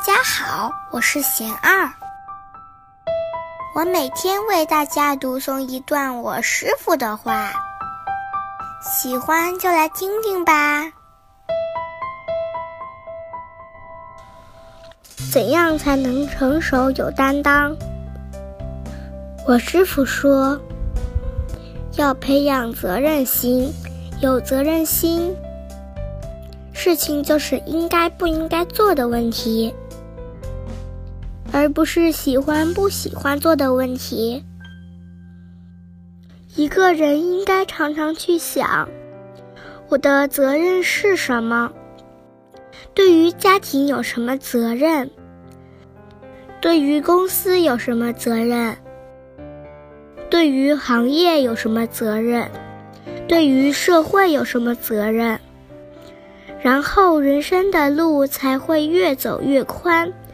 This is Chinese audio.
大家好，我是贤二。我每天为大家读诵一段我师傅的话，喜欢就来听听吧。怎样才能成熟有担当？我师傅说，要培养责任心，有责任心。事情就是应该不应该做的问题，而不是喜欢不喜欢做的问题。一个人应该常常去想，我的责任是什么？对于家庭有什么责任？对于公司有什么责任？对于行业有什么责任？对于社会有什么责任？然后人生的路才会越走越宽，